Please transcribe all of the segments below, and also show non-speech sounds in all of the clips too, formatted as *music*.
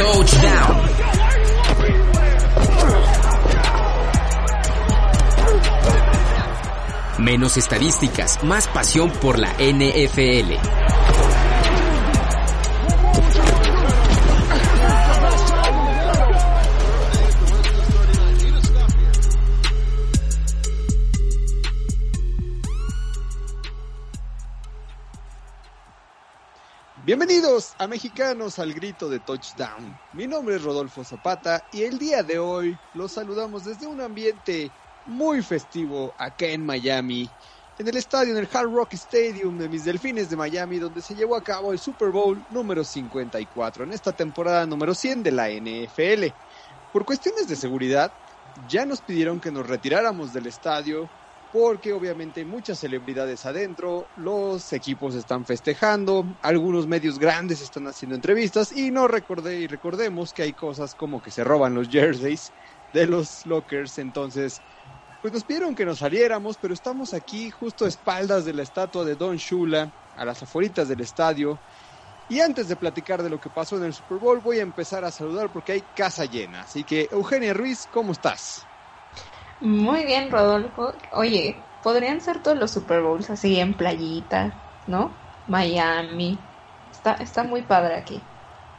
Touchdown. Menos estadísticas, más pasión por la NFL. A Mexicanos al Grito de Touchdown. Mi nombre es Rodolfo Zapata y el día de hoy los saludamos desde un ambiente muy festivo acá en Miami, en el estadio, en el Hard Rock Stadium de mis Delfines de Miami, donde se llevó a cabo el Super Bowl número 54 en esta temporada número 100 de la NFL. Por cuestiones de seguridad, ya nos pidieron que nos retiráramos del estadio porque obviamente muchas celebridades adentro, los equipos están festejando, algunos medios grandes están haciendo entrevistas y no recordé y recordemos que hay cosas como que se roban los jerseys de los lockers, entonces pues nos pidieron que nos saliéramos, pero estamos aquí justo a espaldas de la estatua de Don Shula, a las afueritas del estadio. Y antes de platicar de lo que pasó en el Super Bowl, voy a empezar a saludar porque hay casa llena. Así que, Eugenia Ruiz, ¿cómo estás? Muy bien, Rodolfo. Oye, podrían ser todos los Super Bowls así en playita, ¿no? Miami. Está, está muy padre aquí.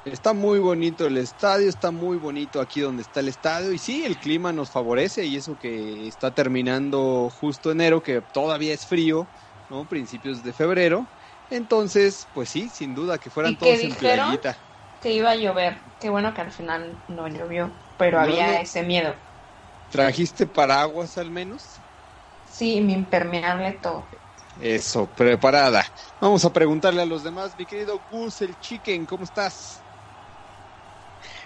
Está muy bonito el estadio, está muy bonito aquí donde está el estadio y sí, el clima nos favorece y eso que está terminando justo enero, que todavía es frío, ¿no? Principios de febrero. Entonces, pues sí, sin duda que fueran todos en playita. Que iba a llover. Qué bueno que al final no llovió, pero había ese miedo. ¿Trajiste paraguas al menos? Sí, mi impermeable todo. Eso, preparada. Vamos a preguntarle a los demás, mi querido Gus el Chicken, ¿cómo estás?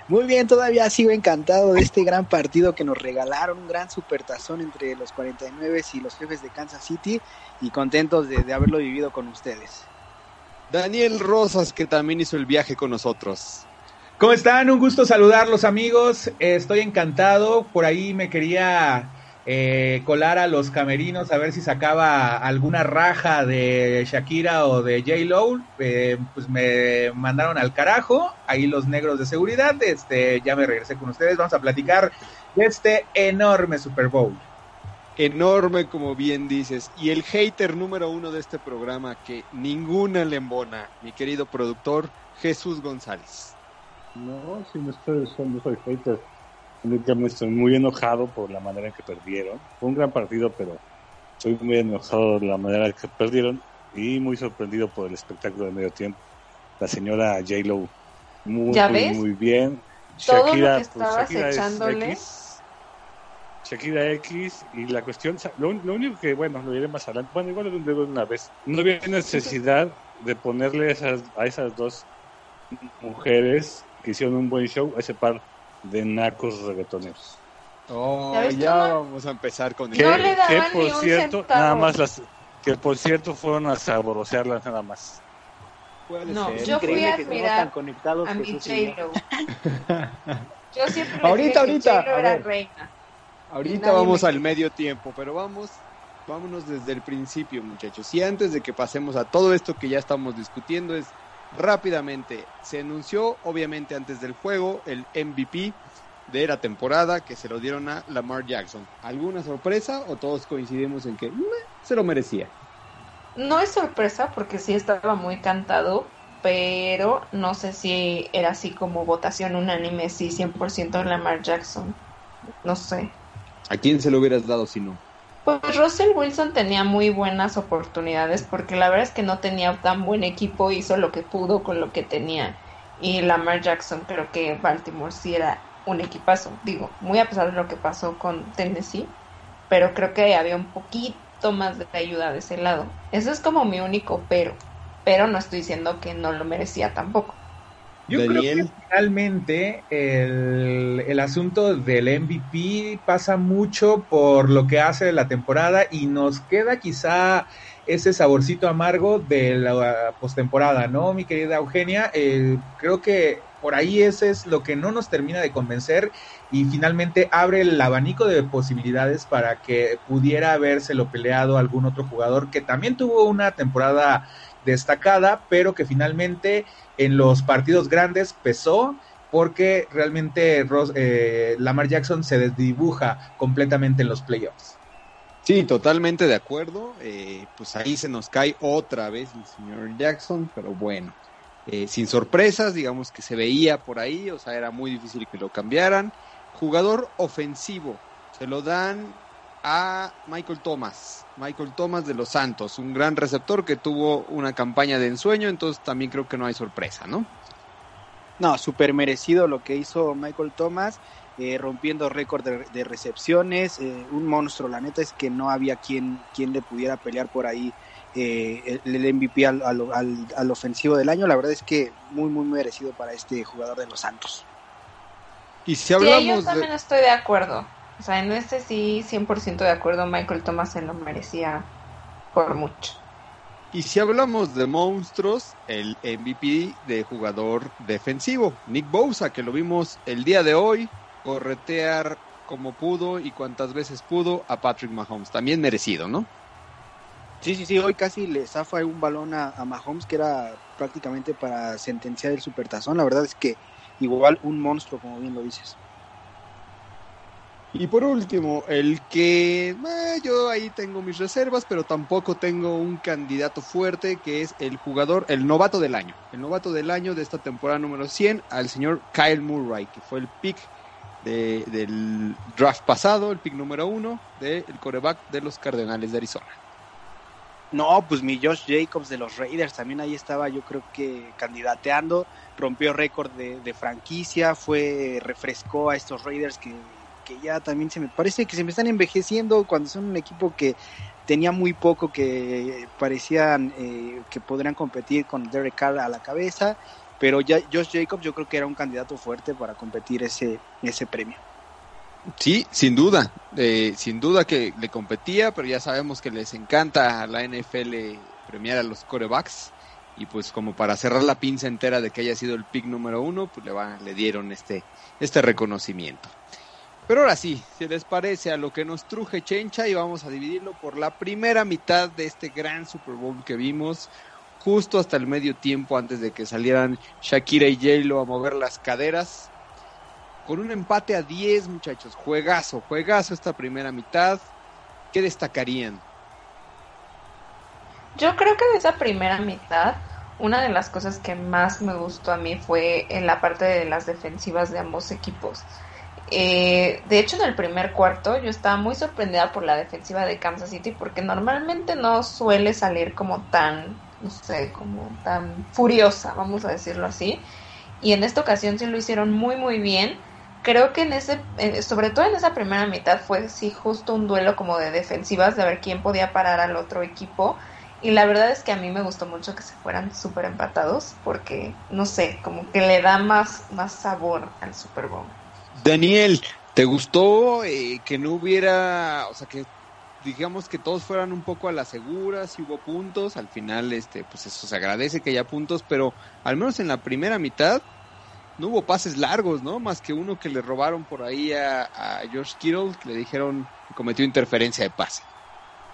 Muy bien, todavía sigo encantado de este gran partido que nos regalaron, un gran supertazón entre los 49 y los jefes de Kansas City y contentos de, de haberlo vivido con ustedes. Daniel Rosas, que también hizo el viaje con nosotros. ¿Cómo están? Un gusto saludarlos amigos. Estoy encantado. Por ahí me quería eh, colar a los camerinos a ver si sacaba alguna raja de Shakira o de J. Lo. Eh, pues me mandaron al carajo. Ahí los negros de seguridad. Este, ya me regresé con ustedes. Vamos a platicar de este enorme Super Bowl. Enorme, como bien dices. Y el hater número uno de este programa que ninguna le embona, mi querido productor Jesús González. No, si no estoy, no soy hater estoy muy enojado por la manera en que perdieron. Fue un gran partido, pero estoy muy enojado por la manera en que perdieron y muy sorprendido por el espectáculo de medio tiempo. La señora J-Lo, muy, muy, muy, bien. Todo Shakira, lo que pues, Shakira echándole. X, Shakira X y la cuestión, lo, único que, bueno, lo diré más adelante, bueno, igual lo de una vez, no había necesidad de ponerle esas, a esas dos mujeres que hicieron un buen show, a ese par de nacos reggaetoneros. Oh, ya, vamos a empezar con que, que por cierto, nada más las que por cierto fueron a saborosearlas nada más. No, yo fui a admirar a mi J-Lo. *laughs* yo siempre ahorita, ahorita, era reina. Ahorita vamos al medio tiempo, pero vamos, vámonos desde el principio, muchachos. Y antes de que pasemos a todo esto que ya estamos discutiendo, es rápidamente. Se anunció, obviamente, antes del juego, el MVP de la temporada que se lo dieron a Lamar Jackson. ¿Alguna sorpresa o todos coincidimos en que se lo merecía? No es sorpresa porque sí estaba muy cantado, pero no sé si era así como votación unánime, sí, 100% Lamar Jackson. No sé. ¿A quién se lo hubieras dado si no? Pues Russell Wilson tenía muy buenas oportunidades porque la verdad es que no tenía tan buen equipo, hizo lo que pudo con lo que tenía. Y Lamar Jackson creo que Baltimore sí era un equipazo, digo, muy a pesar de lo que pasó con Tennessee, pero creo que había un poquito más de ayuda de ese lado. Ese es como mi único pero. pero no estoy diciendo que no lo merecía tampoco. Yo creo que finalmente el, el, asunto del MVP pasa mucho por lo que hace de la temporada y nos queda quizá ese saborcito amargo de la postemporada, ¿no, mi querida Eugenia? Eh, creo que por ahí ese es lo que no nos termina de convencer y finalmente abre el abanico de posibilidades para que pudiera habérselo peleado algún otro jugador que también tuvo una temporada destacada, pero que finalmente en los partidos grandes pesó porque realmente eh, Lamar Jackson se desdibuja completamente en los playoffs. Sí, totalmente de acuerdo. Eh, pues ahí se nos cae otra vez el señor Jackson, pero bueno, eh, sin sorpresas, digamos que se veía por ahí, o sea, era muy difícil que lo cambiaran. Jugador ofensivo, se lo dan a Michael Thomas, Michael Thomas de los Santos, un gran receptor que tuvo una campaña de ensueño, entonces también creo que no hay sorpresa, ¿no? No, súper merecido lo que hizo Michael Thomas, eh, rompiendo récord de, recepciones, eh, un monstruo, la neta es que no había quien, quien le pudiera pelear por ahí eh, el, MVP al, al, ofensivo del año, la verdad es que muy, muy merecido para este jugador de los Santos. Y si hablamos sí, yo también estoy de acuerdo. O sea, en este sí, 100% de acuerdo, Michael Thomas se lo merecía por mucho. Y si hablamos de monstruos, el MVP de jugador defensivo, Nick Bosa, que lo vimos el día de hoy, corretear como pudo y cuantas veces pudo a Patrick Mahomes. También merecido, ¿no? Sí, sí, sí, hoy casi le zafa un balón a, a Mahomes que era prácticamente para sentenciar el supertazón. La verdad es que igual un monstruo, como bien lo dices. Y por último, el que eh, yo ahí tengo mis reservas, pero tampoco tengo un candidato fuerte, que es el jugador, el novato del año. El novato del año de esta temporada número 100, al señor Kyle Murray, que fue el pick del draft pasado, el pick número uno del coreback de los Cardenales de Arizona. No, pues mi Josh Jacobs de los Raiders también ahí estaba, yo creo que candidateando, rompió récord de, de franquicia, fue, refrescó a estos Raiders que que ya también se me parece que se me están envejeciendo cuando son un equipo que tenía muy poco que parecían eh, que podrían competir con Derek Carr a la cabeza, pero ya Josh Jacobs yo creo que era un candidato fuerte para competir ese, ese premio. Sí, sin duda, eh, sin duda que le competía, pero ya sabemos que les encanta a la NFL premiar a los corebacks y pues como para cerrar la pinza entera de que haya sido el pick número uno, pues le, va, le dieron este, este reconocimiento. Pero ahora sí, si les parece a lo que nos truje Chencha y vamos a dividirlo por la primera mitad de este gran Super Bowl que vimos, justo hasta el medio tiempo antes de que salieran Shakira y J-Lo a mover las caderas. Con un empate a 10, muchachos. Juegazo, juegazo esta primera mitad. ¿Qué destacarían? Yo creo que de esa primera mitad, una de las cosas que más me gustó a mí fue en la parte de las defensivas de ambos equipos. Eh, de hecho, en el primer cuarto yo estaba muy sorprendida por la defensiva de Kansas City porque normalmente no suele salir como tan, no sé, como tan furiosa, vamos a decirlo así. Y en esta ocasión sí lo hicieron muy, muy bien. Creo que en ese, sobre todo en esa primera mitad fue sí justo un duelo como de defensivas, de ver quién podía parar al otro equipo. Y la verdad es que a mí me gustó mucho que se fueran súper empatados porque, no sé, como que le da más, más sabor al Super Bowl. Daniel, ¿te gustó eh, que no hubiera, o sea, que digamos que todos fueran un poco a la segura, si hubo puntos, al final, este, pues eso se agradece que haya puntos, pero al menos en la primera mitad no hubo pases largos, ¿no? Más que uno que le robaron por ahí a, a George Kittle, que le dijeron que cometió interferencia de pase.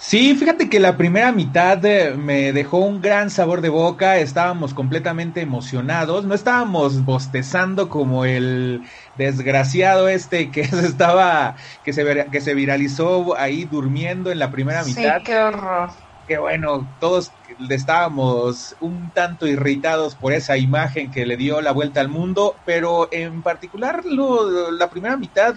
Sí, fíjate que la primera mitad eh, me dejó un gran sabor de boca, estábamos completamente emocionados, no estábamos bostezando como el desgraciado este *laughs* que se estaba, que se, que se viralizó ahí durmiendo en la primera mitad. Sí, qué horror. Que bueno, todos estábamos un tanto irritados por esa imagen que le dio la vuelta al mundo, pero en particular lo, la primera mitad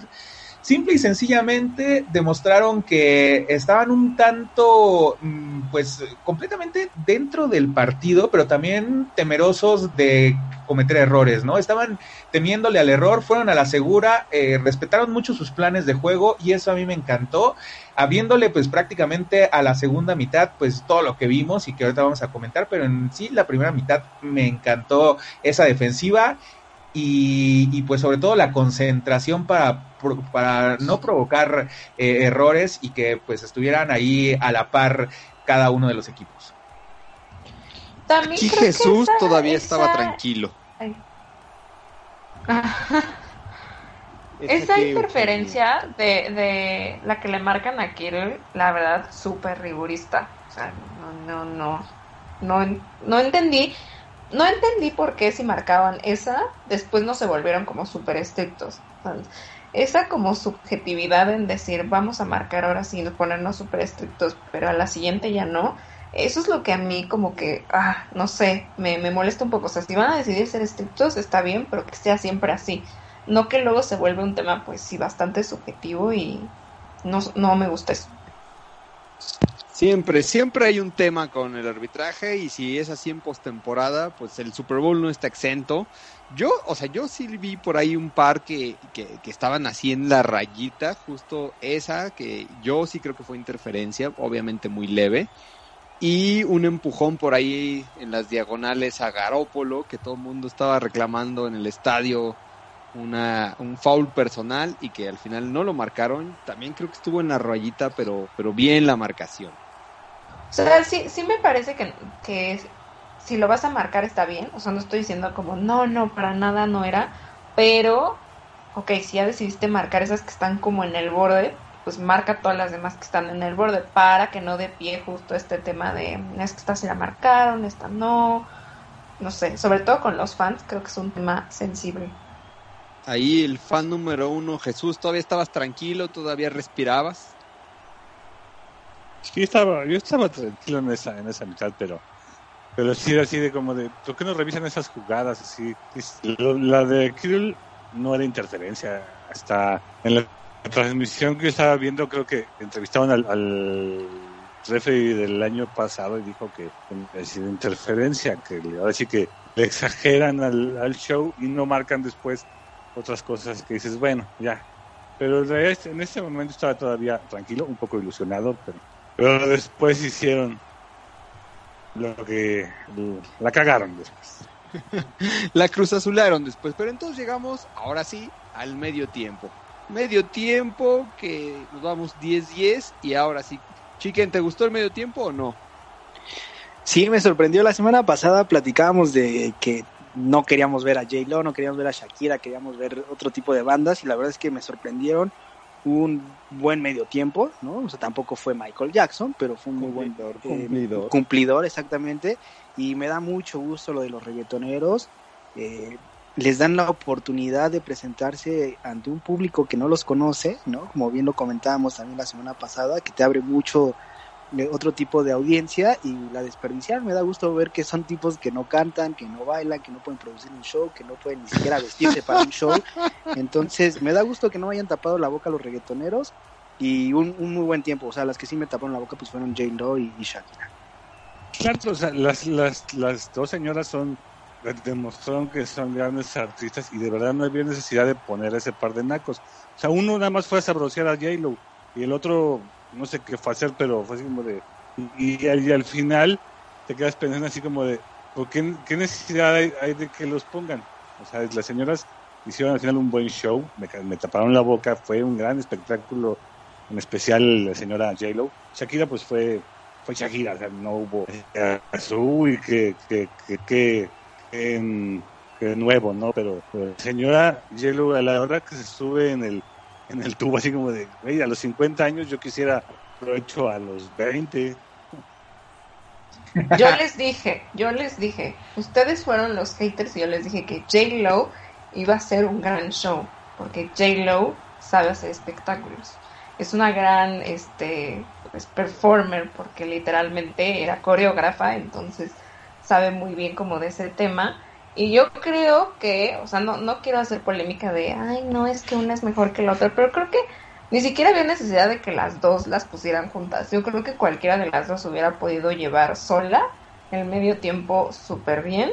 simple y sencillamente demostraron que estaban un tanto, mm, pues, completamente dentro del partido, pero también temerosos de cometer errores, ¿no? Estaban temiéndole al error, fueron a la segura, eh, respetaron mucho sus planes de juego y eso a mí me encantó, habiéndole pues prácticamente a la segunda mitad pues todo lo que vimos y que ahorita vamos a comentar, pero en sí la primera mitad me encantó esa defensiva y, pues sobre todo la concentración para, para no provocar eh, errores y que pues estuvieran ahí a la par cada uno de los equipos. También Aquí Jesús todavía estaba tranquilo. *laughs* esa interferencia de, de, la que le marcan a Kirill, la verdad, súper rigurista. O sea, no, no, no, no, no entendí no entendí por qué si marcaban esa, después no se volvieron como súper estrictos. esa como subjetividad en decir vamos a marcar ahora sí, ponernos súper estrictos, pero a la siguiente ya no. Eso es lo que a mí como que, ah, no sé, me, me molesta un poco. O sea, si van a decidir ser estrictos, está bien, pero que sea siempre así. No que luego se vuelva un tema, pues sí, bastante subjetivo y no, no me gusta eso. Siempre, siempre hay un tema con el arbitraje y si es así en postemporada, pues el Super Bowl no está exento. Yo, o sea, yo sí vi por ahí un par que, que, estaban así en la rayita, justo esa, que yo sí creo que fue interferencia, obviamente muy leve. Y un empujón por ahí en las diagonales a Garópolo, que todo el mundo estaba reclamando en el estadio una, un foul personal y que al final no lo marcaron. También creo que estuvo en la rayita, pero, pero bien la marcación. O sea, sí, sí me parece que, que si lo vas a marcar está bien. O sea, no estoy diciendo como, no, no, para nada no era. Pero, ok, si ya decidiste marcar esas que están como en el borde, pues marca todas las demás que están en el borde para que no dé pie justo este tema de, es que esta se la marcaron, esta no. No sé, sobre todo con los fans, creo que es un tema sensible. Ahí el fan número uno, Jesús, ¿todavía estabas tranquilo? ¿Todavía respirabas? Sí, estaba, yo estaba tranquilo en esa, en esa mitad, pero, pero sí era así de como de, ¿por qué no revisan esas jugadas así? La de Kirill no era interferencia, hasta en la transmisión que yo estaba viendo creo que entrevistaban al, al referee del año pasado y dijo que es interferencia, que ahora sí que le exageran al, al show y no marcan después otras cosas que dices, bueno, ya. Pero en este momento estaba todavía tranquilo, un poco ilusionado, pero pero después hicieron lo que la cagaron después. *laughs* la cruz azularon después. Pero entonces llegamos, ahora sí, al medio tiempo. Medio tiempo que nos vamos 10-10 y ahora sí. Chiquen, ¿te gustó el medio tiempo o no? Sí, me sorprendió. La semana pasada platicábamos de que no queríamos ver a J-Lo, no queríamos ver a Shakira, queríamos ver otro tipo de bandas y la verdad es que me sorprendieron un buen medio tiempo, ¿no? O sea, tampoco fue Michael Jackson, pero fue un muy buen eh, cumplidor. cumplidor, exactamente. Y me da mucho gusto lo de los reggaetoneros. Eh, les dan la oportunidad de presentarse ante un público que no los conoce, ¿no? Como bien lo comentábamos también la semana pasada, que te abre mucho otro tipo de audiencia y la desperdiciar. Me da gusto ver que son tipos que no cantan, que no bailan, que no pueden producir un show, que no pueden ni siquiera vestirse para un show. Entonces, me da gusto que no hayan tapado la boca los reggaetoneros y un, muy buen tiempo. O sea, las que sí me taparon la boca pues fueron Jane Doe y, Shakira. Claro, o sea, las, las, las dos señoras son demostraron que son grandes artistas y de verdad no había necesidad de poner ese par de nacos. O sea, uno nada más fue a sabrosear a J-Lo y el otro no sé qué fue hacer, pero fue así como de... Y, al final te quedas pensando así como de, ¿por qué, necesidad hay, de que los pongan? O sea, las señoras hicieron al final un buen show, me, taparon la boca, fue un gran espectáculo, en especial la señora J-Lo. Shakira pues fue fue Shakira, o sea, no hubo uy, que, que, que, que, nuevo, ¿no? Pero, señora J-Lo a la hora que se sube en el en el tubo, así como de, a los 50 años yo quisiera lo hecho a los 20. Yo *laughs* les dije, yo les dije, ustedes fueron los haters y yo les dije que J. Lo iba a ser un gran show, porque J. Lo sabe hacer espectáculos. Es una gran este pues, performer porque literalmente era coreógrafa, entonces sabe muy bien como de ese tema Y yo creo que, o sea, no, no quiero hacer polémica de, ay, no es que una es mejor que la otra, pero creo que ni siquiera había necesidad de que las dos las pusieran juntas. Yo creo que cualquiera de las dos hubiera podido llevar sola el medio tiempo súper bien.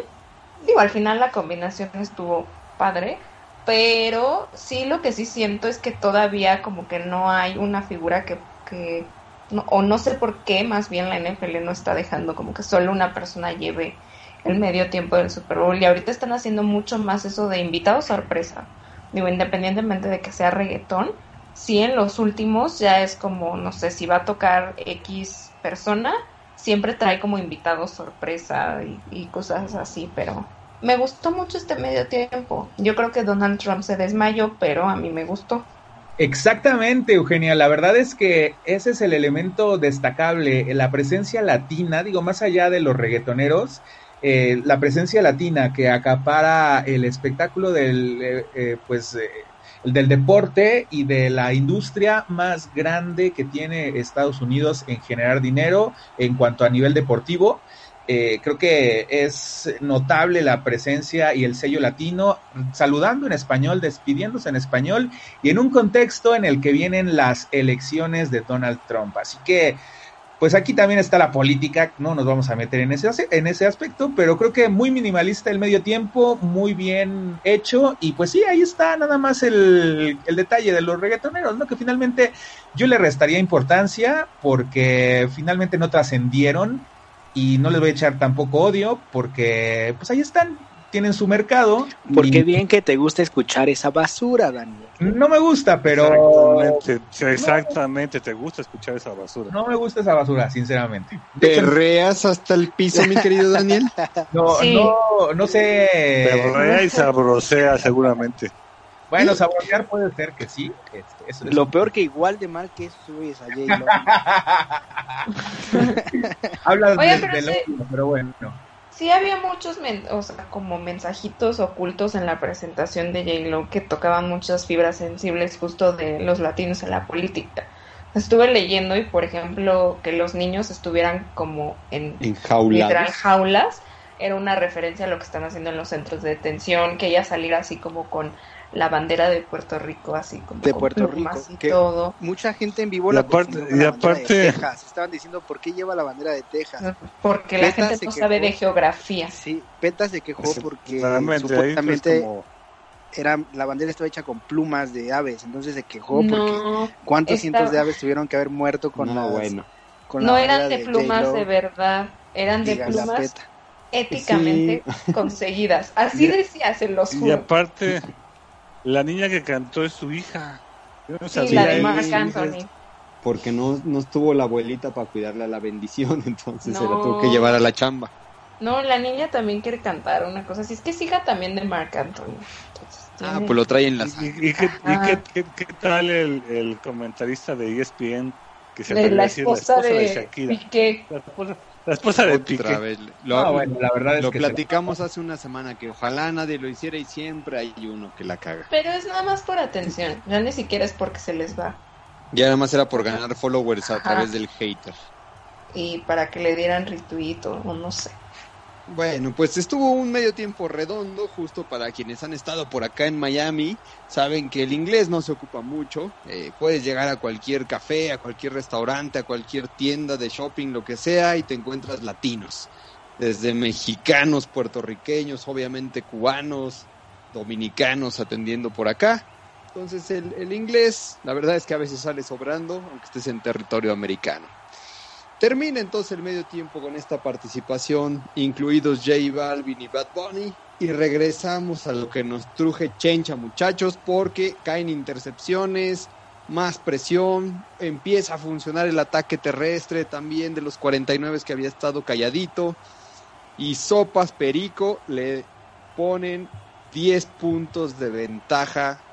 Digo, al final la combinación estuvo padre, pero sí lo que sí siento es que todavía como que no hay una figura que, que no, o no sé por qué, más bien la NFL no está dejando como que solo una persona lleve el medio tiempo del Super Bowl y ahorita están haciendo mucho más eso de invitado sorpresa. Digo, independientemente de que sea reggaetón, sí en los últimos ya es como, no sé, si va a tocar X persona, siempre trae como invitado sorpresa y, y cosas así, pero me gustó mucho este medio tiempo. Yo creo que Donald Trump se desmayó, pero a mí me gustó. Exactamente, Eugenia. La verdad es que ese es el elemento destacable, la presencia latina, digo, más allá de los reggaetoneros, eh, la presencia latina que acapara el espectáculo del, eh, eh, pues, eh, del deporte y de la industria más grande que tiene Estados Unidos en generar dinero en cuanto a nivel deportivo. Eh, creo que es notable la presencia y el sello latino, saludando en español, despidiéndose en español y en un contexto en el que vienen las elecciones de Donald Trump. Así que, pues aquí también está la política, no nos vamos a meter en ese, en ese aspecto, pero creo que muy minimalista el medio tiempo, muy bien hecho y pues sí, ahí está nada más el, el detalle de los reggaetoneros, ¿no? Que finalmente yo le restaría importancia porque finalmente no trascendieron y no les voy a echar tampoco odio porque pues ahí están, tienen su mercado. Porque y bien que te gusta escuchar esa basura, Daniel. No me gusta, pero Exactamente, exactamente, te gusta escuchar esa basura. no me gusta esa basura, sinceramente. ¿Perreas hasta el piso, mi querido Daniel? *laughs* no, Sí. no, no sé. Berrea y sabrosea seguramente. Bueno, saborear puede ser que sí. este, eso es- Lo peor que igual de mal que eso es a. *laughs* Hablas Oye, de- pero sí. bueno. Sí había muchos, men- o sea, como mensajitos ocultos en la presentación de J-Lo que tocaban muchas fibras sensibles justo de los latinos en la política. Estuve leyendo y, por ejemplo, que los niños estuvieran como en literal jaulas, era una referencia a lo que están haciendo en los centros de detención, que ella saliera así como con la bandera de Puerto Rico, así como De con Puerto plumas Rico, y que- todo. Mucha gente en vivo Y la con y la bandera aparte- de Texas. Estaban diciendo por qué lleva la bandera de Texas. Porque la gente no quejó. sabe de geografía. Sí, PETA se quejó porque pues, supuestamente era, la bandera estaba hecha con plumas de aves, entonces se quejó porque No, cuántos Esta- cientos de aves tuvieron que haber muerto con no, las- bueno. con no eran de plumas de verdad, eran de plumas éticamente conseguidas. Así Y- decía, se los Y juro. aparte, la niña que cantó es su hija. Yo no Sí, sabía la de. Marc Anthony. Porque no, no estuvo la abuelita para cuidarle a la bendición, *laughs* entonces se la tuvo que llevar a la chamba. No, la niña también quiere cantar una cosa así. Es que es hija también de Marc Anthony. Entonces, Ah, tiene- pues lo trae en la ¿Y, y qué, y Ajá. qué- qué- qué tal el, el comentarista de ESPN que se de atrevió a la esposa de, Shakira? Piqué. La esposa, la esposa de Otra Piqué. vez. No, Lo, bueno, la verdad es lo que se- platicamos hace una semana que ojalá nadie lo hiciera y siempre hay uno que la caga. Pero es nada más por atención. Ya ni siquiera es porque se les va. Ya nada más era por ganar followers a través del hater. Y para que le dieran retweet o, o no sé. Bueno, pues estuvo un medio tiempo redondo, justo para quienes han estado por acá en Miami, saben que el inglés no se ocupa mucho, eh, puedes llegar a cualquier café, a cualquier restaurante, a cualquier tienda de shopping, lo que sea, y te encuentras latinos, desde mexicanos, puertorriqueños, obviamente cubanos, dominicanos atendiendo por acá. Entonces el, el inglés, la verdad es que a veces sale sobrando, aunque estés en territorio americano. Termina entonces el medio tiempo con esta participación, incluidos J Balvin y Bad Bunny, y regresamos a lo que nos truje Chencha, muchachos, porque caen intercepciones, más presión, empieza a funcionar el ataque terrestre también de los 49 que había estado calladito, y Sopas Perico le ponen 10 puntos de ventaja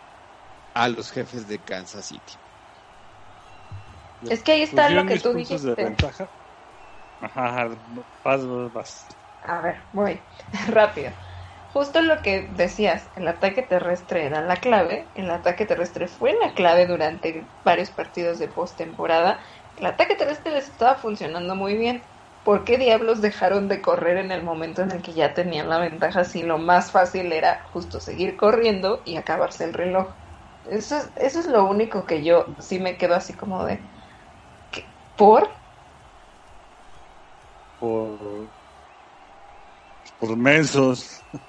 a los jefes de Kansas City. Es que ahí está Pusieron lo que 10 tú puntos de dijiste. ventaja. Ajá, vas, vas, vas. A ver, voy *laughs* rápido. Justo lo que decías, el ataque terrestre era la clave. El ataque terrestre fue la clave durante varios partidos de postemporada. El ataque terrestre les estaba funcionando muy bien. ¿por qué diablos dejaron de correr en el momento en el que ya tenían la ventaja si lo más fácil era justo seguir corriendo y acabarse el reloj? Eso es, eso es lo único que yo sí me quedo así como de... ¿Por? Por, por mensos. *laughs*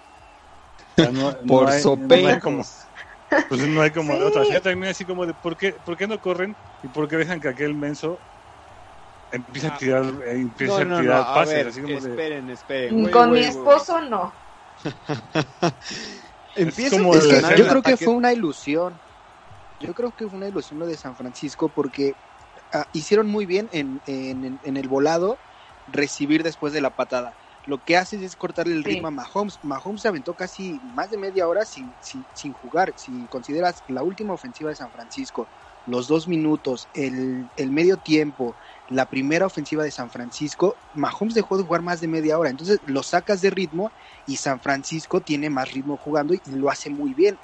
No- no Por hay- sopecos. no hay como- Pues no hay como de otra. Ya también así como de ¿por qué, ¿por qué no corren? ¿Y por qué dejan que aquel menso empiece a tirar, eh, empiece No, a no, no, tirar a pases? ver, así como de, esperen, esperen. Güey, Con mi esposo no. *laughs* Empieza como a Es que funcionar yo creo que fue una ilusión. Yo creo que fue una ilusión lo de San Francisco porque ah, hicieron muy bien en, en- en el volado recibir después de la patada. Lo que haces es cortarle el Sí. ritmo a Mahomes. Mahomes se aventó casi más de media hora sin, sin, sin jugar. Si consideras la última ofensiva de San Francisco, los dos minutos, el, el medio tiempo, la primera ofensiva de San Francisco, Mahomes dejó de jugar más de media hora. Entonces lo sacas de ritmo y San Francisco tiene más ritmo jugando y lo hace muy bien.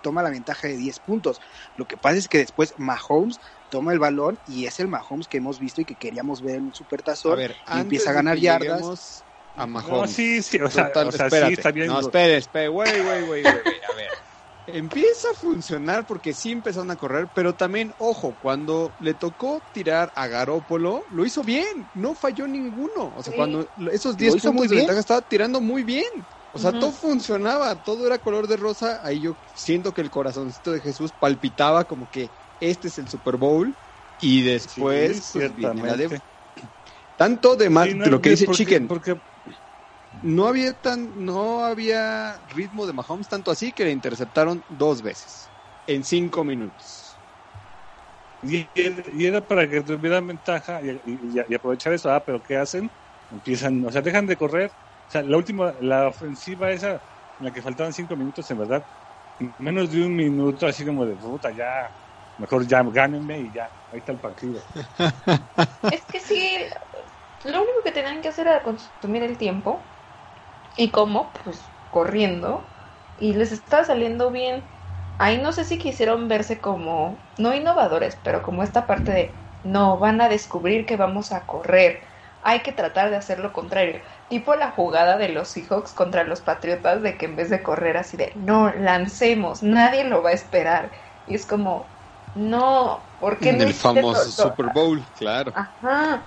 Toma la ventaja de 10 puntos. Lo que pasa es que después Mahomes toma el balón y es el Mahomes que hemos visto y que queríamos ver en un A supertazón. ver, y antes empieza a ganar yardas. A No, Mahomes. sí, sí, o sea, Total, o sea, espérate. sí está bien. No, espere, espere, güey, güey, güey, a ver. Empieza a funcionar porque sí empezaron a correr, pero también, ojo, cuando le tocó tirar a Garópolo, lo hizo bien, no falló ninguno. O sea, Sí. cuando esos Lo 10 hizo muy puntos de bien. ventaja estaba tirando muy bien. O sea, todo funcionaba, todo era color de rosa. Ahí yo siento que el corazoncito de Jesús palpitaba como que este es el Super Bowl. Y después, Sí, pues, viene la de- ciertamente. tanto de más Sí, no, de lo que dice porque- Chicken Porque no había tan no había ritmo de Mahomes tanto así que le interceptaron dos veces en cinco minutos Y, y era para que tuvieran ventaja y, y- y aprovechar eso. Ah, pero ¿qué hacen? Empiezan, o sea, dejan de correr. O sea, la última, la ofensiva esa, en la que faltaban cinco minutos, en verdad, en menos de un minuto, así como de puta, ya, mejor ya gánenme y ya, ahí está el partido. *laughs* Es que sí, lo único que tenían que hacer era consumir el tiempo. ¿Y cómo? Pues corriendo. Y les estaba saliendo bien. Ahí no sé si quisieron verse como, no innovadores, pero como esta parte de, no, van a descubrir que vamos a correr. Hay que tratar de hacer lo contrario. Tipo la jugada de los Seahawks contra los Patriotas de que en vez de correr así de, no, lancemos, nadie lo va a esperar. Y es como, no, ¿por qué en no el famoso lo- lo- Super Bowl claro Ajá.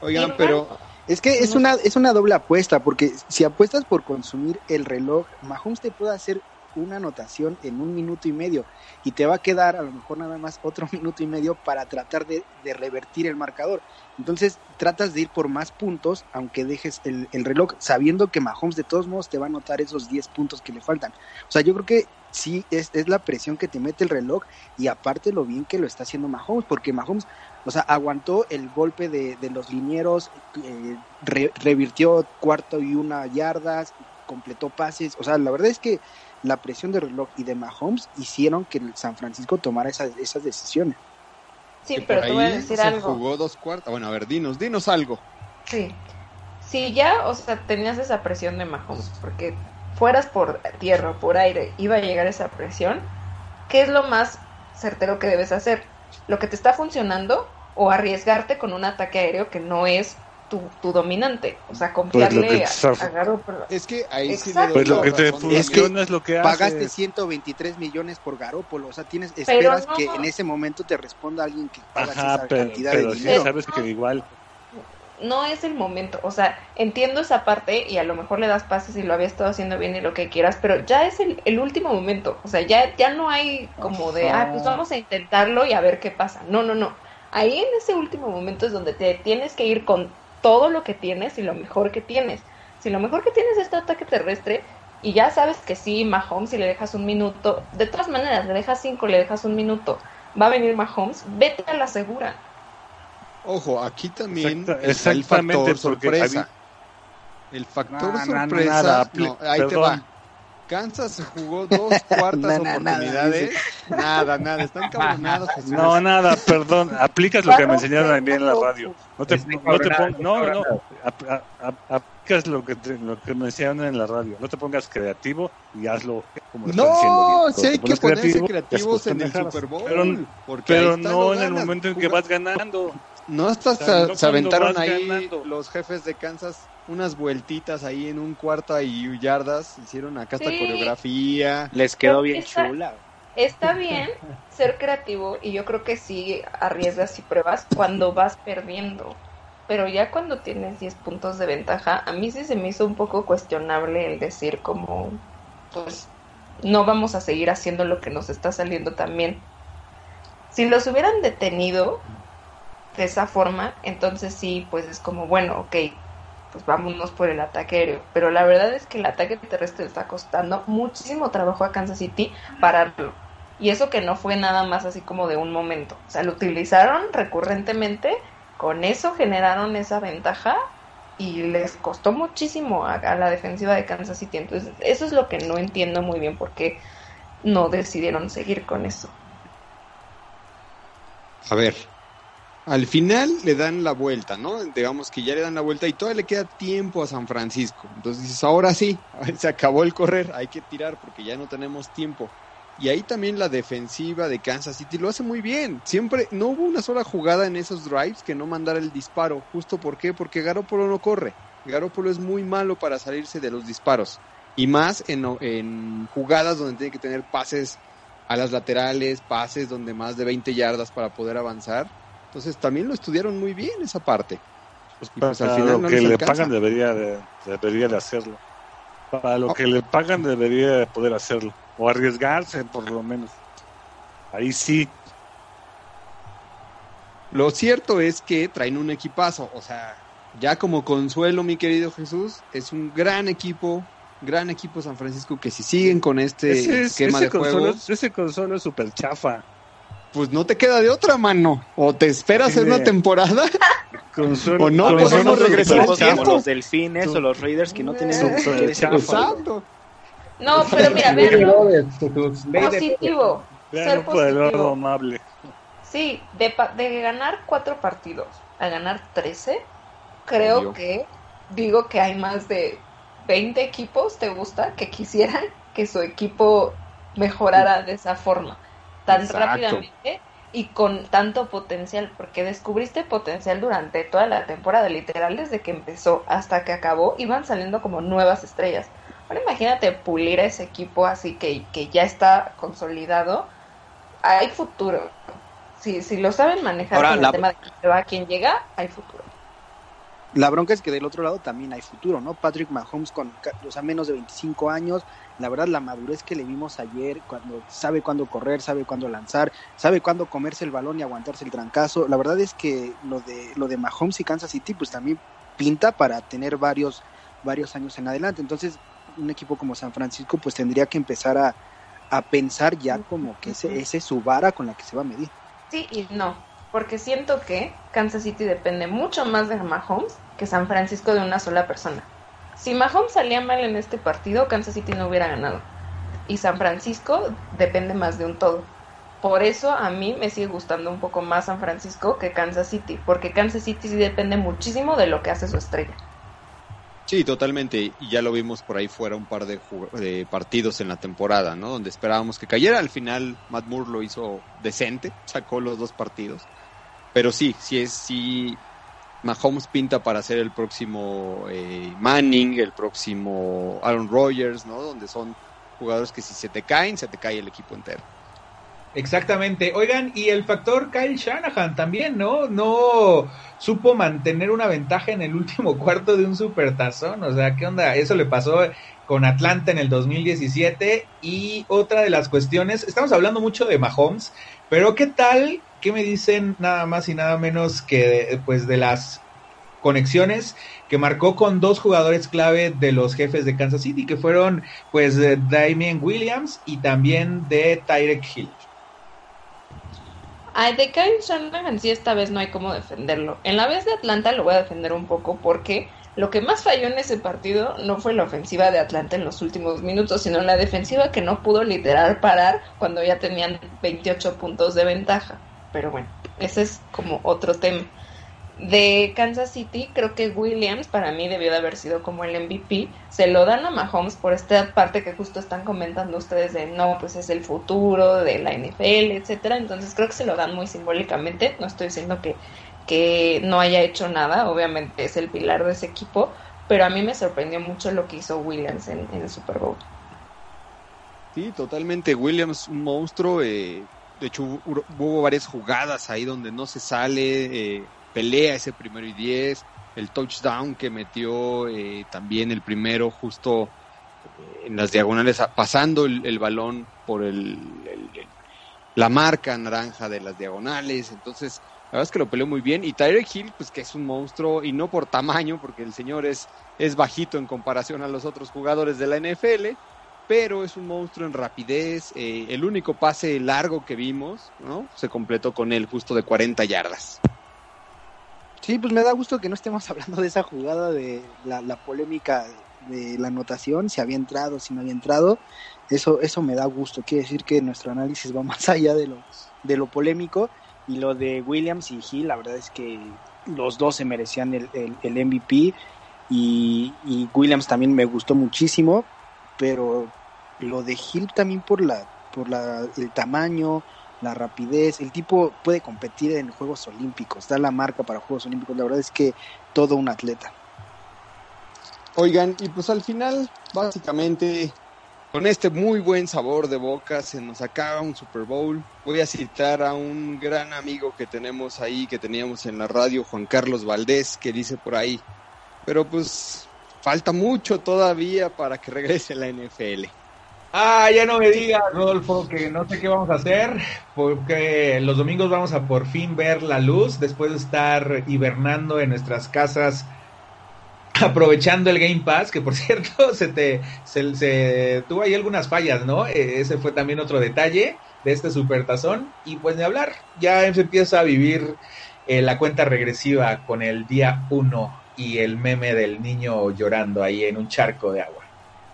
oigan pero Es que es una, es una doble apuesta, porque si apuestas por consumir el reloj, Mahomes te puede hacer una anotación en un minuto y medio y te va a quedar a lo mejor nada más otro *laughs* minuto y medio para tratar de, de revertir el marcador. Entonces tratas de ir por más puntos, aunque dejes el, el reloj, sabiendo que Mahomes de todos modos te va a anotar esos 10 puntos que le faltan. O sea, yo creo que sí es, es la presión que te mete el reloj y aparte lo bien que lo está haciendo Mahomes, porque Mahomes o sea, aguantó el golpe de, de los linieros, eh, re- revirtió cuarto y una yardas, completó pases. O sea, la verdad es que la presión de reloj y de Mahomes hicieron que el San Francisco tomara esas, esas decisiones. Sí, que pero te voy a ahí decir se algo. jugó dos cuartos bueno a ver dinos dinos algo Sí. Si ya, o sea, tenías esa presión de Mahomes, porque fueras por tierra o por aire, iba a llegar esa presión, ¿qué es lo más certero que debes hacer? ¿Lo que te está funcionando o arriesgarte con un ataque aéreo que no es tu, tu dominante? O sea, confiarle Pues que a, a es que ahí sí le Exacto. doy Pues lo que te Es que funciona es lo que Pagaste haces. 123 millones por Garópolo, o sea, tienes esperas no. que en ese momento te responda alguien que pagas Ajá, esa pero, cantidad pero de sí dinero. sabes que igual no es el momento. O sea, entiendo esa parte y a lo mejor le das pases y lo había estado haciendo bien y lo que quieras, pero ya es el, el último momento. O sea, ya, ya no hay como de, ah, pues vamos a intentarlo y a ver qué pasa. No, no, no. Ahí en ese último momento es donde te tienes que ir con todo lo que tienes y lo mejor que tienes. Si lo mejor que tienes es este ataque terrestre y ya sabes que sí, Mahomes, si le dejas un minuto, de todas maneras, le dejas cinco, le dejas un minuto, va a venir Mahomes, vete a la segura. Ojo, aquí también Exacta- está el exactamente, factor porque sorpresa. había- El factor No, no, no, sorpresa. nada, no, apli- ahí te va. Kansas se jugó dos *laughs* cuartas oportunidades. Nada, nada, están cabronados. Jesús. No, nada, perdón. Aplicas lo que me enseñaron a mí en la radio. No te, no, no te no, no, no. aplicas lo que, te- lo que me enseñaron en la radio. No te pongas creativo y hazlo como lo están diciendo. No, bien. sí hay que ponerse creativo creativos en el. Super Bowl. Pero, porque pero no en el momento en que vas ganando. No hasta O sea, se, no se cuando aventaron ahí ganando. los jefes de Kansas unas vueltitas ahí en un cuarto y yardas, hicieron acá esta Sí. coreografía. Les quedó Creo bien esa- chula. Está bien ser creativo y yo creo que sí arriesgas y pruebas cuando vas perdiendo. Pero ya cuando tienes 10 puntos de ventaja, a mí sí se me hizo un poco cuestionable el decir como, pues, no vamos a seguir haciendo lo que nos está saliendo también. Si los hubieran detenido de esa forma, entonces sí, pues es como, bueno, ok, pues vámonos por el ataque aéreo. Pero la verdad es que el ataque terrestre está costando muchísimo trabajo a Kansas City pararlo. Y eso que no fue nada más así como de un momento. O sea, lo utilizaron recurrentemente, con eso generaron esa ventaja y les costó muchísimo a, a la defensiva de Kansas City. Entonces, eso es lo que no entiendo muy bien por qué no decidieron seguir con eso. A ver, al final le dan la vuelta, ¿no? Digamos que ya le dan la vuelta y todavía le queda tiempo a San Francisco. Entonces dices, ahora sí, *laughs* se acabó el correr, hay que tirar porque ya no tenemos tiempo. Y ahí también la defensiva de Kansas City lo hace muy bien. Siempre, no hubo una sola jugada en esos drives que no mandara el disparo. ¿Justo por qué? Porque Garoppolo no corre. Garoppolo es muy malo para salirse de los disparos. Y más en, en jugadas donde tiene que tener pases a las laterales, pases donde más de 20 yardas para poder avanzar. Entonces también lo estudiaron muy bien esa parte. Pues pues para al final lo no que le alcanza. pagan debería de, debería de hacerlo. Para lo Oh. que le pagan debería de poder hacerlo. O arriesgarse por lo menos. Ahí sí. Lo cierto es que traen un equipazo, o sea, ya como consuelo, mi querido Jesús, es un gran equipo, gran equipo San Francisco que si siguen con este ese, esquema ese de juego, ese consuelo es súper chafa. Pues no te queda de otra mano. O te esperas en una temporada *laughs* Consuelo, O no, pues súper regresar al chafa. como tiempo. los delfines o los raiders que no tienen. Exacto. No, pero mira, verlo positivo. Ser positivo. amable. Sí, de, pa- de ganar cuatro partidos a ganar 13, creo que digo que hay más de 20 equipos, ¿te gusta? Que quisieran que su equipo mejorara de esa forma, tan Exacto. rápidamente y con tanto potencial, porque descubriste potencial durante toda la temporada, literal, desde que empezó hasta que acabó, iban saliendo como nuevas estrellas. Ahora imagínate pulir a ese equipo así que, que ya está consolidado, hay futuro. Si, si lo saben manejar Ahora, con la- el tema de quién se va, quién llega, hay futuro. La bronca es que del otro lado también hay futuro, ¿no? Patrick Mahomes con o sea, menos de 25 años, la verdad la madurez que le vimos ayer, cuando sabe cuándo correr, sabe cuándo lanzar, sabe cuándo comerse el balón y aguantarse el trancazo. La verdad es que lo de lo de Mahomes y Kansas City pues también pinta para tener varios varios años en adelante. Entonces, un equipo como San Francisco pues tendría que empezar a, a pensar ya como que ese, ese es su vara con la que se va a medir. Sí y no, porque siento que Kansas City depende mucho más de Mahomes que San Francisco de una sola persona. Si Mahomes salía mal en este partido, Kansas City no hubiera ganado. Y San Francisco depende más de un todo. Por eso a mí me sigue gustando un poco más San Francisco que Kansas City, porque Kansas City sí depende muchísimo de lo que hace su estrella. Sí, totalmente. Y ya lo vimos por ahí fuera un par de, de partidos en la temporada, ¿no? Donde esperábamos que cayera. Al final, Matt Moore lo hizo decente, sacó los dos partidos. Pero sí, sí es, sí. Mahomes pinta para ser el próximo eh, Manning, el próximo Aaron Rodgers, ¿no? Donde son jugadores que si se te caen, se te cae el equipo entero. Exactamente. Oigan, y el factor Kyle Shanahan también, ¿no? No supo mantener una ventaja en el último *laughs* cuarto de un supertazón. O sea, ¿qué onda? Eso le pasó con Atlanta en el 2017. Y otra de las cuestiones, estamos hablando mucho de Mahomes, pero ¿qué tal? ¿Qué me dicen nada más y nada menos que pues de las conexiones que marcó con dos jugadores clave de los jefes de Kansas City, que fueron pues eh, Damien Williams y también de Tyrek Hill. Ay, de Kyle Shanahan sí esta vez no hay cómo defenderlo. En la vez de Atlanta lo voy a defender un poco porque lo que más falló en ese partido no fue la ofensiva de Atlanta en los últimos minutos, sino la defensiva que no pudo literal parar cuando ya tenían 28 puntos de ventaja. Pero bueno, ese es como otro tema. De Kansas City, creo que Williams para mí debió de haber sido como el MVP. Se lo dan a Mahomes por esta parte que justo están comentando ustedes de no, pues es el futuro de la NFL, etcétera. Entonces creo que se lo dan muy simbólicamente. No estoy diciendo que, que no haya hecho nada, obviamente es el pilar de ese equipo, pero a mí me sorprendió mucho lo que hizo Williams en, el Super Bowl. Sí, totalmente. Williams, un monstruo. Eh, de hecho, hubo varias jugadas ahí donde no se sale, eh, pelea ese primero y diez. El touchdown que metió eh, también el primero, justo en las diagonales, pasando el, balón por el, la marca naranja de las diagonales. Entonces, la verdad es que lo peleó muy bien. Y Tyreek Hill, pues que es un monstruo, y no por tamaño, porque el señor es, es bajito en comparación a los otros jugadores de la NFL, pero es un monstruo en rapidez. Eh, el único pase largo que vimos, ¿no? Se completó con él justo de 40 yardas. Sí, pues me da gusto que no estemos *laughs* hablando de esa jugada de la, polémica de la anotación, si había entrado, si no había entrado. Eso, eso me da gusto. Quiere decir que nuestro análisis va *laughs* más allá de lo, de lo polémico y lo de Williams y Hill, la verdad es que los dos se merecían el, el, MVP y, Williams también me gustó muchísimo, pero lo de Hill también por la por la, el tamaño, la rapidez, el tipo puede competir en Juegos Olímpicos, da la marca para Juegos Olímpicos, la verdad es que todo un atleta. Oigan, y pues al final, básicamente, con este muy buen sabor de boca se nos acaba un Super Bowl. Voy a citar a un gran amigo que tenemos ahí, que teníamos en la radio, Juan Carlos Valdés, que dice por ahí, pero pues falta mucho todavía para que regrese la NFL. Ah, ya no me digas, Rodolfo, que no sé qué vamos a hacer, porque los domingos vamos a por fin ver la luz después de estar hibernando en nuestras casas aprovechando el Game Pass, que por *laughs* cierto se te se, tuvo ahí algunas fallas, ¿no? E, ese fue también otro detalle de este supertazón. Y pues de hablar, ya se empieza a vivir eh, la cuenta regresiva con el día 1 y el meme del niño llorando ahí en un charco de agua.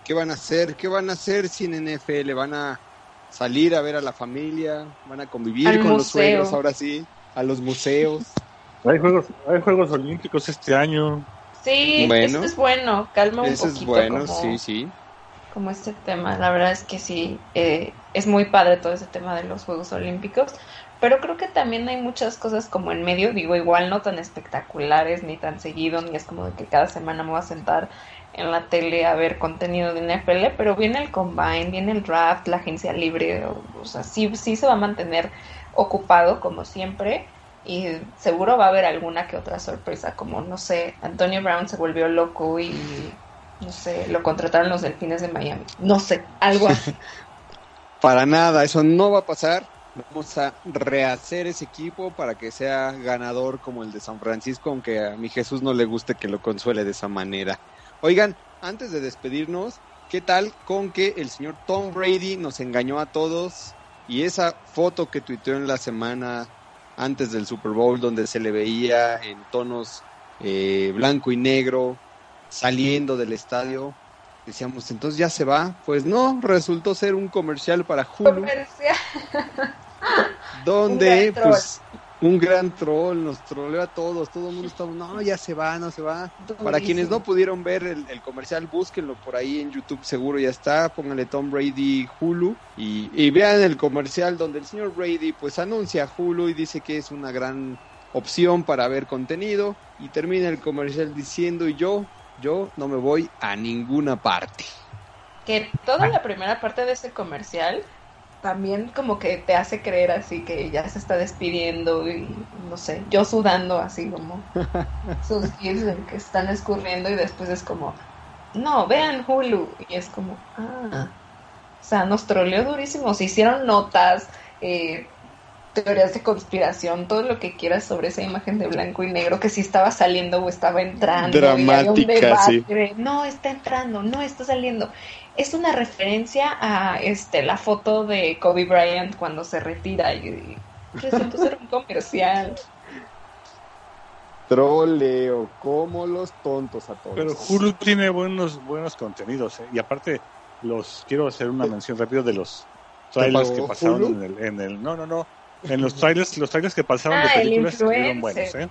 ¿Qué van a hacer? ¿Qué van a hacer sin NFL? ¿Van a salir a ver a la familia? ¿Van a convivir con los suegros ahora sí? ¿A los museos? Hay juegos, hay juegos olímpicos este año. Sí, eso es bueno, calma un eso es bueno, sí, sí. Como este tema, la verdad es que sí, eh, es muy padre todo ese tema de los Juegos Olímpicos, pero creo que también hay muchas cosas como en medio, digo, igual no tan espectaculares, ni tan seguido, ni es como de que cada semana me voy a sentar en la tele a ver contenido de NFL, pero viene el combine, viene el draft, la agencia libre, o sea, sí, sí se va a mantener ocupado como siempre y seguro va a haber alguna que otra sorpresa, como no sé, Antonio Brown se volvió loco y no sé, lo contrataron los delfines de Miami. No sé, algo así. *laughs* para nada, eso no va a pasar. Vamos a rehacer ese equipo para que sea ganador como el de San Francisco, aunque a mi Jesús no le guste que lo consuele de esa manera. Oigan, antes de despedirnos, ¿qué tal con que el señor Tom Brady nos engañó a todos y esa foto que tuiteó en la semana antes del Super Bowl, donde se le veía en tonos eh, blanco y negro saliendo del estadio. Decíamos, entonces ya se va. Pues no, resultó ser un comercial para Hulu. Comercial. *laughs* donde, pues, un gran troll, nos troleó a todos, todo el mundo estaba, no, *laughs* ya se va, no se va. Para quienes no pudieron ver el, comercial, búsquenlo por ahí en YouTube, seguro ya está, pónganle Tom Brady Hulu y, y, vean el comercial donde el señor Brady pues anuncia Hulu y dice que es una gran opción para ver contenido y termina el comercial diciendo y yo, yo no me voy a ninguna parte. Que toda la primera parte de ese comercial también como que te hace creer así que ya se está despidiendo y no sé, yo sudando así como *laughs* sus pies que están escurriendo y después es como, no, vean Hulu y es como, ah, o sea, nos troleó durísimo, se hicieron notas, eh, teorías de conspiración, todo lo que quieras sobre esa imagen de blanco y negro que si estaba saliendo o estaba entrando. Dramática, sí. No, está entrando, no está saliendo es una referencia a este la foto de Kobe Bryant cuando se retira y resultó ser un comercial. Troleo, como los tontos a todos. Pero Hulu tiene buenos buenos contenidos ¿eh? y aparte los quiero hacer una mención rápido de los trailers que pasaron en el, en el no no no en los trailers los trailers que pasaron de ah, películas estuvieron buenos ¿eh?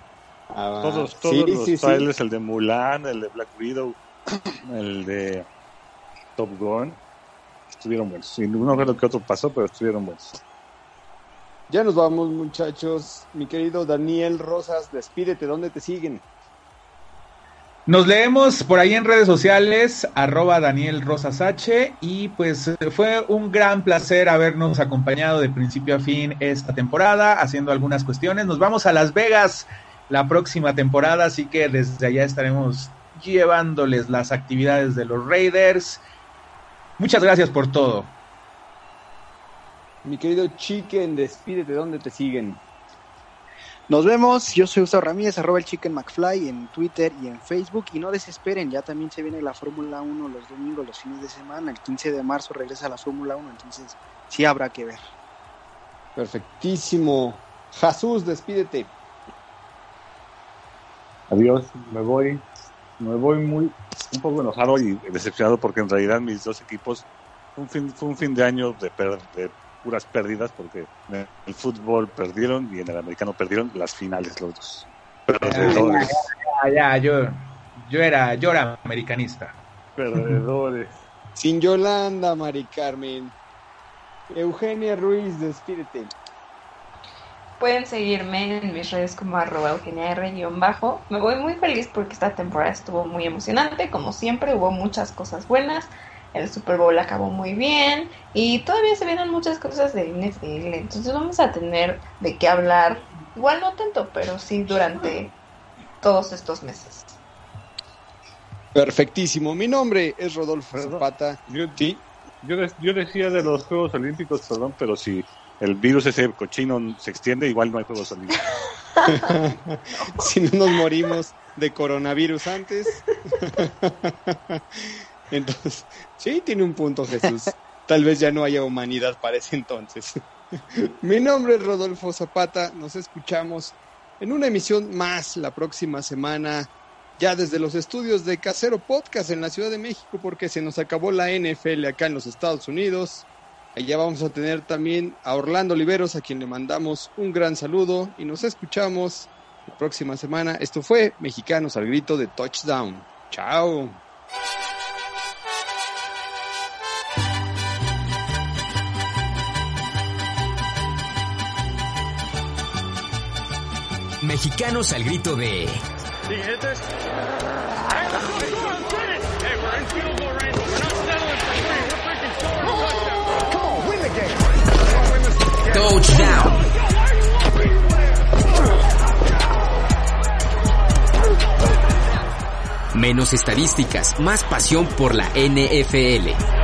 Ah, todos todos los trailers el de Mulan el de Black Widow *clears throat* el de Top Gun estuvieron buenos. Y no lo que otro pasó, pero estuvieron buenos. Ya nos vamos, muchachos. Mi querido Daniel Rosas, despídete. ¿Dónde te siguen? Nos leemos por ahí en redes sociales, arroba Daniel Rosas y pues fue un gran placer habernos acompañado de principio a fin esta temporada, haciendo algunas cuestiones. Nos vamos a Las Vegas la próxima temporada, así que desde allá estaremos llevándoles las actividades de los Raiders. Muchas gracias por todo. Mi querido Chicken, despídete, ¿dónde te siguen? Nos vemos, yo soy Gustavo Ramírez, arroba el Chicken McFly en Twitter y en Facebook. Y no desesperen, ya también se viene la Fórmula 1 los domingos, los fines de semana. El 15 de marzo regresa la Fórmula 1, entonces sí habrá que ver. Perfectísimo. Jesús, despídete. Adiós, me voy. Me voy muy un poco enojado y decepcionado porque en realidad mis dos equipos fue un fin, fue un fin de año de, per, de puras pérdidas porque en el fútbol perdieron y en el americano perdieron las finales los dos. Perdedores. Ya, ya, yo, yo era, yo era americanista. Perdedores. Sin Yolanda, Mari Carmen. Eugenia Ruiz, despídete. Pueden seguirme en mis redes como arroba Eugenia R bajo. Me voy muy feliz porque esta temporada estuvo muy emocionante. Como siempre, hubo muchas cosas buenas. El Super Bowl acabó muy bien y todavía se vienen muchas cosas de NFL. Entonces vamos a tener de qué hablar. Igual no tanto, pero sí durante todos estos meses. Perfectísimo. Mi nombre es Rodolfo Zapata. Yo, ¿Sí? yo, yo decía de los Juegos Olímpicos, perdón, pero si el virus ese cochino se extiende, igual no hay Juegos Olímpicos. *laughs* si no nos morimos de coronavirus antes. *laughs* Entonces, *laughs* sí, tiene un punto Jesús. Tal vez ya no haya humanidad para ese entonces. *laughs* Mi nombre es Rodolfo Zapata. Nos escuchamos en una emisión más la próxima semana, ya desde los estudios de Casero Podcast en la Ciudad de México, porque se nos acabó la NFL acá en los Estados Unidos. Allá vamos a tener también a Orlando Oliveros, a quien le mandamos un gran saludo y nos escuchamos la próxima semana. Esto fue Mexicanos al Grito de Touchdown. Chao. Mexicanos al grito de... Touchdown. Menos estadísticas, más pasión por la NFL.